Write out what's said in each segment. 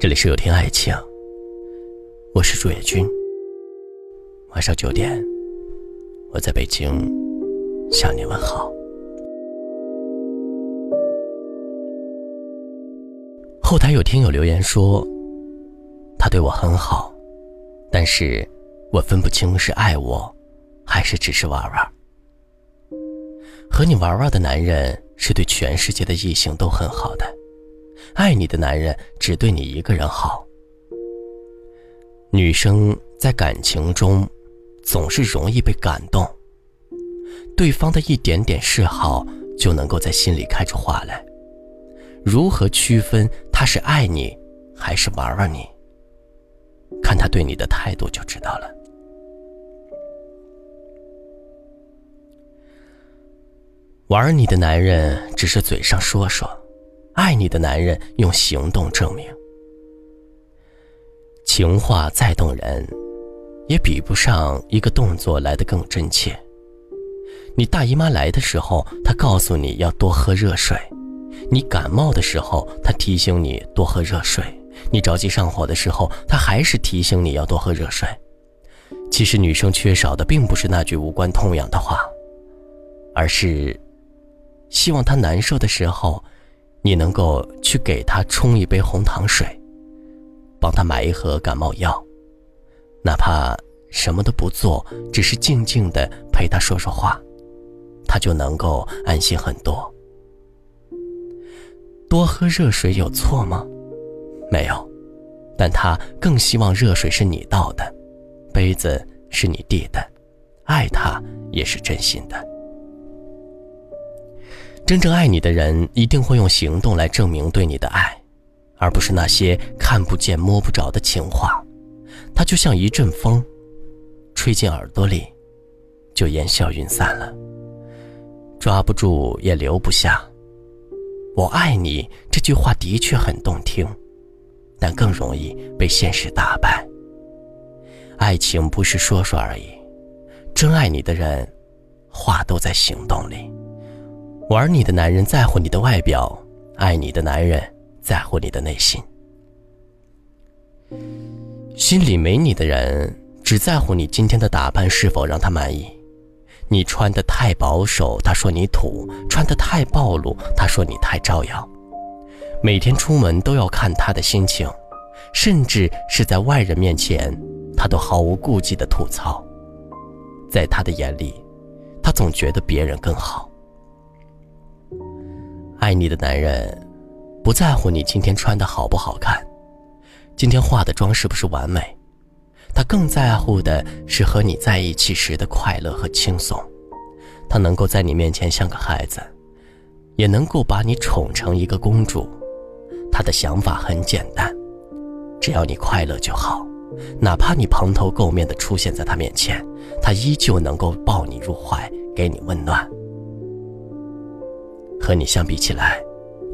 这里是有听爱情，我是朱野君。晚上九点，我在北京向你问好。后台有听友留言说，他对我很好，但是我分不清是爱我，还是只是玩玩。和你玩玩的男人是对全世界的异性都很好的。爱你的男人只对你一个人好。女生在感情中总是容易被感动，对方的一点点示好就能够在心里开出花来。如何区分他是爱你还是玩玩你？看他对你的态度就知道了。玩你的男人只是嘴上说说。爱你的男人用行动证明，情话再动人，也比不上一个动作来的更真切。你大姨妈来的时候，他告诉你要多喝热水；你感冒的时候，他提醒你多喝热水；你着急上火的时候，他还是提醒你要多喝热水。其实女生缺少的并不是那句无关痛痒的话，而是希望他难受的时候。你能够去给他冲一杯红糖水，帮他买一盒感冒药，哪怕什么都不做，只是静静的陪他说说话，他就能够安心很多。多喝热水有错吗？没有，但他更希望热水是你倒的，杯子是你递的，爱他也是真心的。真正爱你的人一定会用行动来证明对你的爱，而不是那些看不见摸不着的情话。它就像一阵风，吹进耳朵里，就烟消云散了，抓不住也留不下。我爱你这句话的确很动听，但更容易被现实打败。爱情不是说说而已，真爱你的人，话都在行动里。玩你的男人在乎你的外表，爱你的男人在乎你的内心。心里没你的人，只在乎你今天的打扮是否让他满意。你穿的太保守，他说你土；穿的太暴露，他说你太招摇。每天出门都要看他的心情，甚至是在外人面前，他都毫无顾忌的吐槽。在他的眼里，他总觉得别人更好。爱你的男人，不在乎你今天穿的好不好看，今天化的妆是不是完美，他更在乎的是和你在一起时的快乐和轻松。他能够在你面前像个孩子，也能够把你宠成一个公主。他的想法很简单，只要你快乐就好，哪怕你蓬头垢面的出现在他面前，他依旧能够抱你入怀，给你温暖。和你相比起来，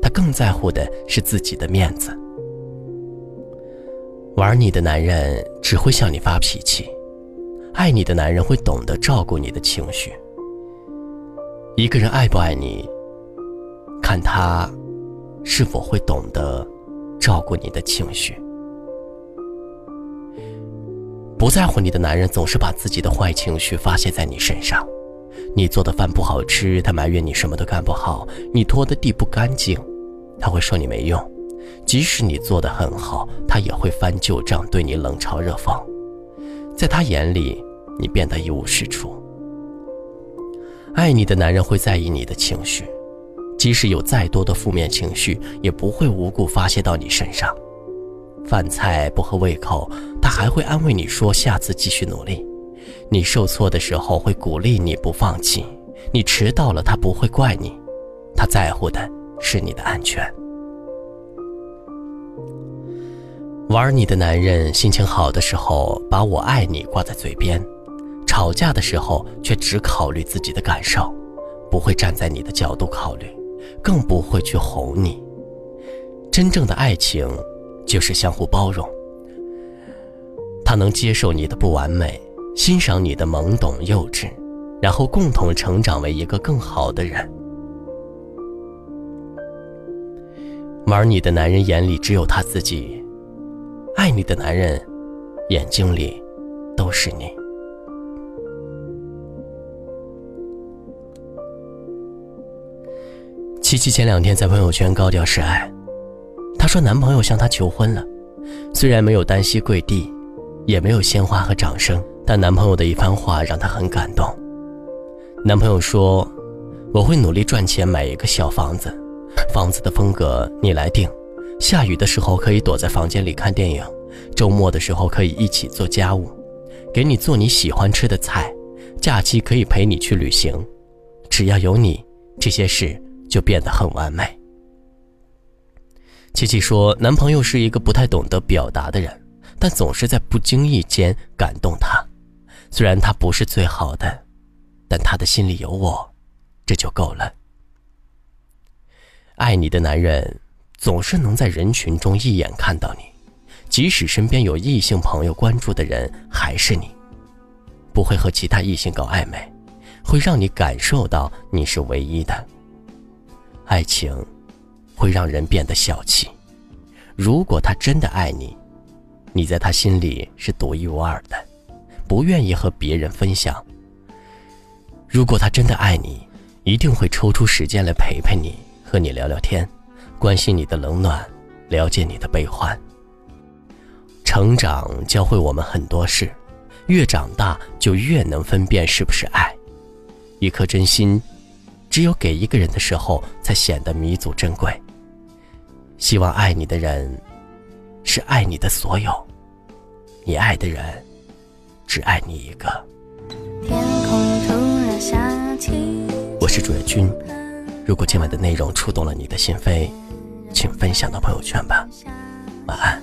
他更在乎的是自己的面子。玩你的男人只会向你发脾气，爱你的男人会懂得照顾你的情绪。一个人爱不爱你，看他是否会懂得照顾你的情绪。不在乎你的男人总是把自己的坏情绪发泄在你身上。你做的饭不好吃，他埋怨你什么都干不好；你拖的地不干净，他会说你没用；即使你做的很好，他也会翻旧账，对你冷嘲热讽。在他眼里，你变得一无是处。爱你的男人会在意你的情绪，即使有再多的负面情绪，也不会无故发泄到你身上。饭菜不合胃口，他还会安慰你说下次继续努力。你受挫的时候会鼓励你不放弃，你迟到了他不会怪你，他在乎的是你的安全。玩你的男人心情好的时候把我爱你挂在嘴边，吵架的时候却只考虑自己的感受，不会站在你的角度考虑，更不会去哄你。真正的爱情就是相互包容，他能接受你的不完美。欣赏你的懵懂幼稚，然后共同成长为一个更好的人。玩你的男人眼里只有他自己，爱你的男人，眼睛里都是你。七七前两天在朋友圈高调示爱，她说男朋友向她求婚了，虽然没有单膝跪地，也没有鲜花和掌声，但男朋友的一番话让她很感动。男朋友说：“我会努力赚钱买一个小房子，房子的风格你来定。下雨的时候可以躲在房间里看电影，周末的时候可以一起做家务，给你做你喜欢吃的菜，假期可以陪你去旅行。只要有你，这些事。”就变得很完美。琪琪说，男朋友是一个不太懂得表达的人，但总是在不经意间感动她。虽然他不是最好的，但他的心里有我，这就够了。爱你的男人，总是能在人群中一眼看到你，即使身边有异性朋友关注的人，还是你，不会和其他异性搞暧昧，会让你感受到你是唯一的。爱情会让人变得小气。如果他真的爱你，你在他心里是独一无二的，不愿意和别人分享。如果他真的爱你，一定会抽出时间来陪陪你，和你聊聊天，关心你的冷暖，了解你的悲欢。成长教会我们很多事，越长大就越能分辨是不是爱。一颗真心。只有给一个人的时候，才显得弥足珍贵。希望爱你的人，是爱你的所有，你爱的人，只爱你一个。我是主页君，如果今晚的内容触动了你的心扉，请分享到朋友圈吧。晚安。